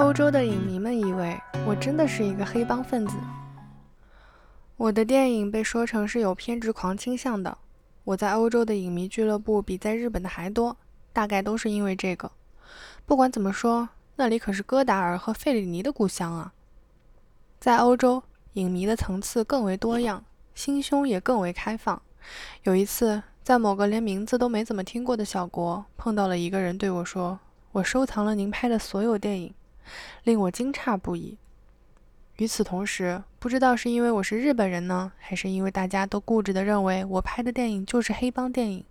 欧洲的影迷们以为我真的是一个黑帮分子。我的电影被说成是有偏执狂倾向的。我在欧洲的影迷俱乐部比在日本的还多，大概都是因为这个。不管怎么说，那里可是戈达尔和费里尼的故乡啊。在欧洲，影迷的层次更为多样，心胸也更为开放。有一次，在某个连名字都没怎么听过的小国，碰到了一个人对我说：“我收藏了您拍的所有电影。”令我惊诧不已。与此同时，不知道是因为我是日本人呢，还是因为大家都固执地认为我拍的电影就是黑帮电影，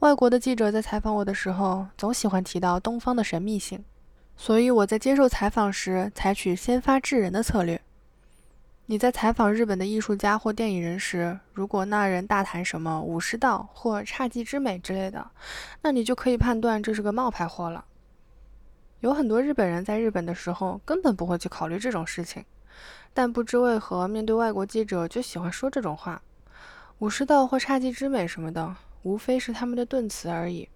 外国的记者在采访我的时候，总喜欢提到东方的神秘性。所以我在接受采访时，采取先发制人的策略。你在采访日本的艺术家或电影人时，如果那人大谈什么武士道或侘寂之美之类的，那你就可以判断这是个冒牌货了。有很多日本人在日本的时候根本不会去考虑这种事情，但不知为何面对外国记者就喜欢说这种话。武士道或侘寂之美什么的，无非是他们的顿词而已。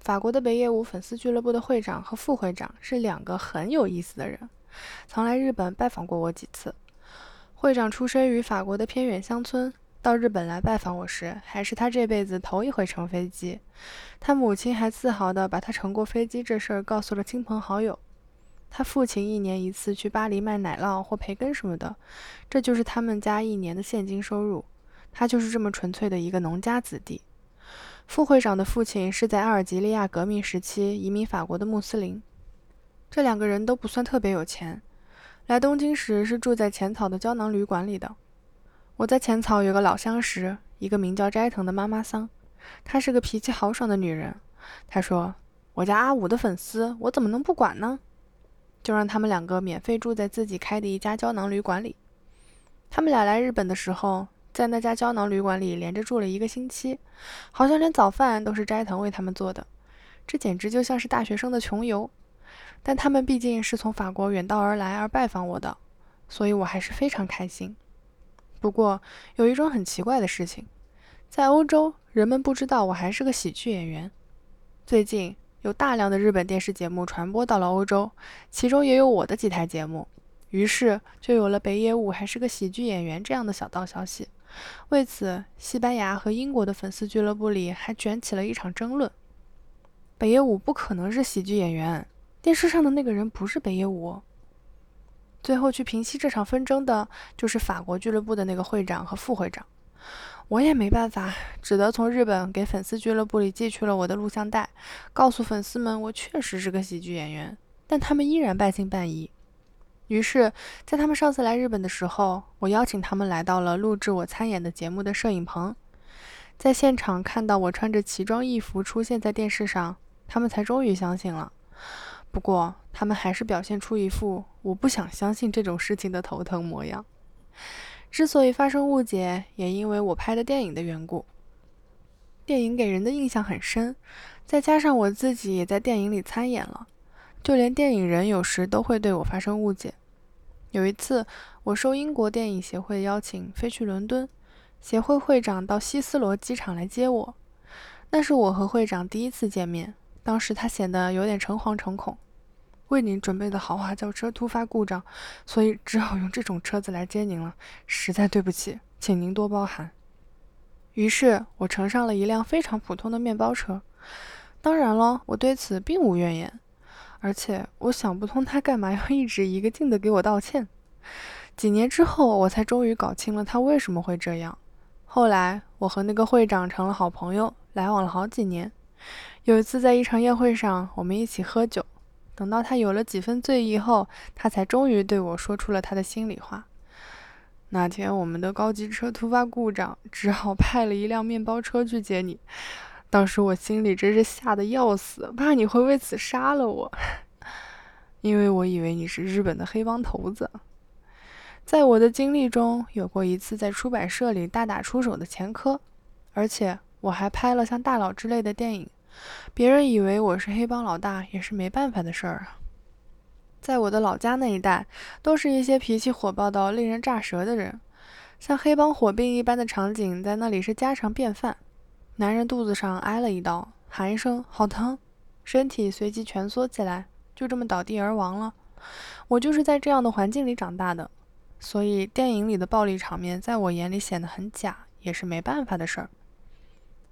法国的北野武粉丝俱乐部的会长和副会长是两个很有意思的人，曾来日本拜访过我几次。会长出生于法国的偏远乡村。到日本来拜访我时，还是他这辈子头一回乘飞机。他母亲还自豪地把他乘过飞机这事儿告诉了亲朋好友。他父亲一年一次去巴黎卖奶酪或培根什么的，这就是他们家一年的现金收入。他就是这么纯粹的一个农家子弟。副会长的父亲是在阿尔及利亚革命时期移民法国的穆斯林。这两个人都不算特别有钱，来东京时是住在浅草的胶囊旅馆里的。我在浅草有个老相识，一个名叫斋藤的妈妈桑，她是个脾气豪爽的女人。她说：“我家阿五的粉丝，我怎么能不管呢？就让他们两个免费住在自己开的一家胶囊旅馆里。他们俩来日本的时候，在那家胶囊旅馆里连着住了一个星期，好像连早饭都是斋藤为他们做的。这简直就像是大学生的穷游。但他们毕竟是从法国远道而来而拜访我的，所以我还是非常开心。”不过，有一种很奇怪的事情，在欧洲，人们不知道我还是个喜剧演员。最近有大量的日本电视节目传播到了欧洲，其中也有我的几台节目，于是就有了北野武还是个喜剧演员这样的小道消息。为此，西班牙和英国的粉丝俱乐部里还卷起了一场争论：北野武不可能是喜剧演员，电视上的那个人不是北野武。最后去平息这场纷争的就是法国俱乐部的那个会长和副会长，我也没办法，只得从日本给粉丝俱乐部里寄去了我的录像带，告诉粉丝们我确实是个喜剧演员，但他们依然半信半疑。于是，在他们上次来日本的时候，我邀请他们来到了录制我参演的节目的摄影棚，在现场看到我穿着奇装异服出现在电视上，他们才终于相信了。不过，他们还是表现出一副我不想相信这种事情的头疼模样。之所以发生误解，也因为我拍的电影的缘故。电影给人的印象很深，再加上我自己也在电影里参演了，就连电影人有时都会对我发生误解。有一次，我受英国电影协会邀请飞去伦敦，协会会长到希斯罗机场来接我，那是我和会长第一次见面。当时他显得有点诚惶诚恐，为您准备的豪华轿车突发故障，所以只好用这种车子来接您了。实在对不起，请您多包涵。于是我乘上了一辆非常普通的面包车。当然了，我对此并无怨言，而且我想不通他干嘛要一直一个劲的给我道歉。几年之后，我才终于搞清了他为什么会这样。后来，我和那个会长成了好朋友，来往了好几年。有一次，在一场宴会上，我们一起喝酒。等到他有了几分醉意后，他才终于对我说出了他的心里话。那天，我们的高级车突发故障，只好派了一辆面包车去接你。当时我心里真是吓得要死，怕你会为此杀了我，因为我以为你是日本的黑帮头子。在我的经历中，有过一次在出版社里大打出手的前科，而且我还拍了像《大佬》之类的电影。别人以为我是黑帮老大，也是没办法的事儿啊。在我的老家那一带，都是一些脾气火爆到令人咋舌的人，像黑帮火并一般的场景，在那里是家常便饭。男人肚子上挨了一刀，喊一声“好疼”，身体随即蜷缩起来，就这么倒地而亡了。我就是在这样的环境里长大的，所以电影里的暴力场面在我眼里显得很假，也是没办法的事儿。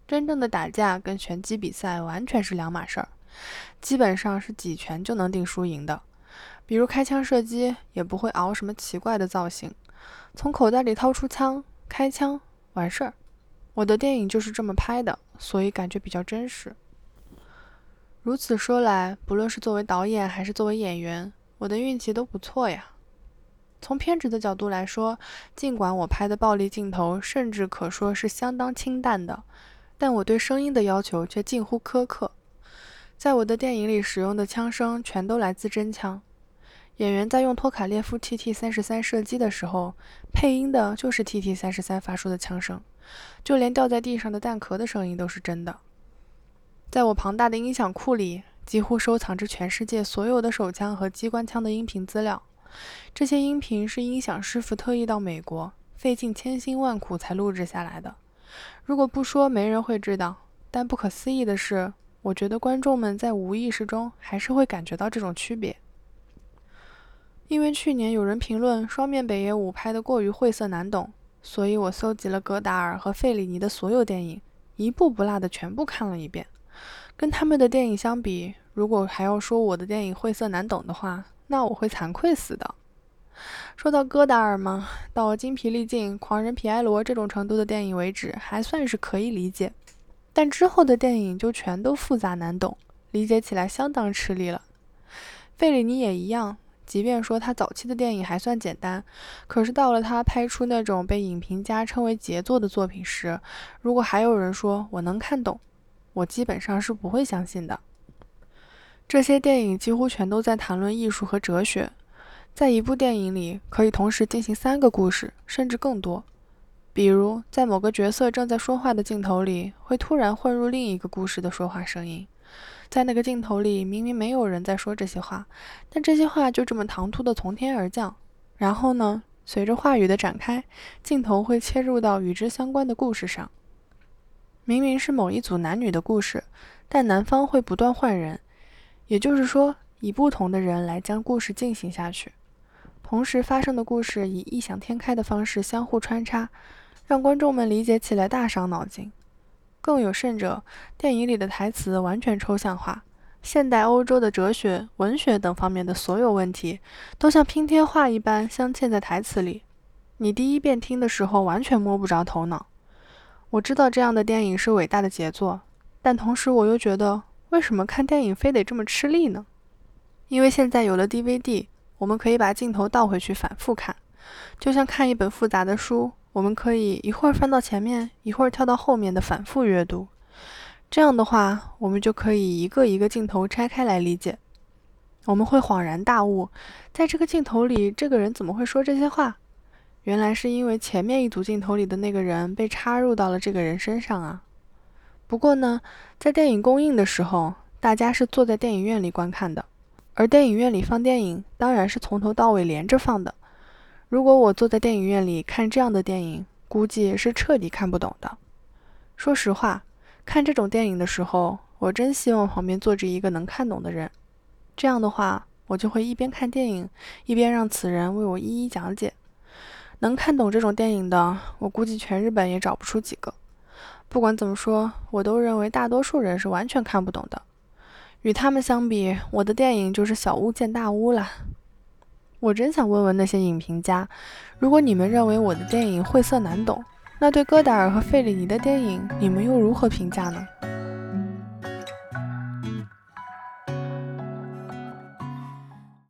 真正的打架跟拳击比赛完全是两码事儿，基本上是几拳就能定输赢的。比如开枪射击，也不会熬什么奇怪的造型，从口袋里掏出枪，开枪完事儿。我的电影就是这么拍的，所以感觉比较真实。如此说来，不论是作为导演还是作为演员，我的运气都不错呀。从偏执的角度来说，尽管我拍的暴力镜头甚至可说是相当清淡的。但我对声音的要求却近乎苛刻，在我的电影里使用的枪声全都来自真枪。演员在用托卡列夫 TT 三十三射击的时候，配音的就是 TT 三十三发出的枪声，就连掉在地上的弹壳的声音都是真的。在我庞大的音响库里，几乎收藏着全世界所有的手枪和机关枪的音频资料。这些音频是音响师傅特意到美国，费尽千辛万苦才录制下来的。如果不说，没人会知道。但不可思议的是，我觉得观众们在无意识中还是会感觉到这种区别。因为去年有人评论《双面北野武》拍得过于晦涩难懂，所以我搜集了戈达尔和费里尼的所有电影，一部不落的全部看了一遍。跟他们的电影相比，如果还要说我的电影晦涩难懂的话，那我会惭愧死的。说到戈达尔嘛，到精疲力尽、狂人皮埃罗这种程度的电影为止，还算是可以理解。但之后的电影就全都复杂难懂，理解起来相当吃力了。费里尼也一样，即便说他早期的电影还算简单，可是到了他拍出那种被影评家称为杰作的作品时，如果还有人说我能看懂，我基本上是不会相信的。这些电影几乎全都在谈论艺术和哲学。在一部电影里，可以同时进行三个故事，甚至更多。比如，在某个角色正在说话的镜头里，会突然混入另一个故事的说话声音。在那个镜头里，明明没有人在说这些话，但这些话就这么唐突的从天而降。然后呢，随着话语的展开，镜头会切入到与之相关的故事上。明明是某一组男女的故事，但男方会不断换人，也就是说，以不同的人来将故事进行下去。同时发生的故事以异想天开的方式相互穿插，让观众们理解起来大伤脑筋。更有甚者，电影里的台词完全抽象化，现代欧洲的哲学、文学等方面的所有问题，都像拼贴画一般镶嵌在台词里。你第一遍听的时候完全摸不着头脑。我知道这样的电影是伟大的杰作，但同时我又觉得，为什么看电影非得这么吃力呢？因为现在有了 DVD。我们可以把镜头倒回去反复看，就像看一本复杂的书，我们可以一会儿翻到前面，一会儿跳到后面的反复阅读。这样的话，我们就可以一个一个镜头拆开来理解。我们会恍然大悟，在这个镜头里，这个人怎么会说这些话？原来是因为前面一组镜头里的那个人被插入到了这个人身上啊。不过呢，在电影公映的时候，大家是坐在电影院里观看的。而电影院里放电影，当然是从头到尾连着放的。如果我坐在电影院里看这样的电影，估计是彻底看不懂的。说实话，看这种电影的时候，我真希望旁边坐着一个能看懂的人。这样的话，我就会一边看电影，一边让此人为我一一讲解。能看懂这种电影的，我估计全日本也找不出几个。不管怎么说，我都认为大多数人是完全看不懂的。与他们相比，我的电影就是小巫见大巫了。我真想问问那些影评家，如果你们认为我的电影晦涩难懂，那对戈达尔和费里尼的电影，你们又如何评价呢？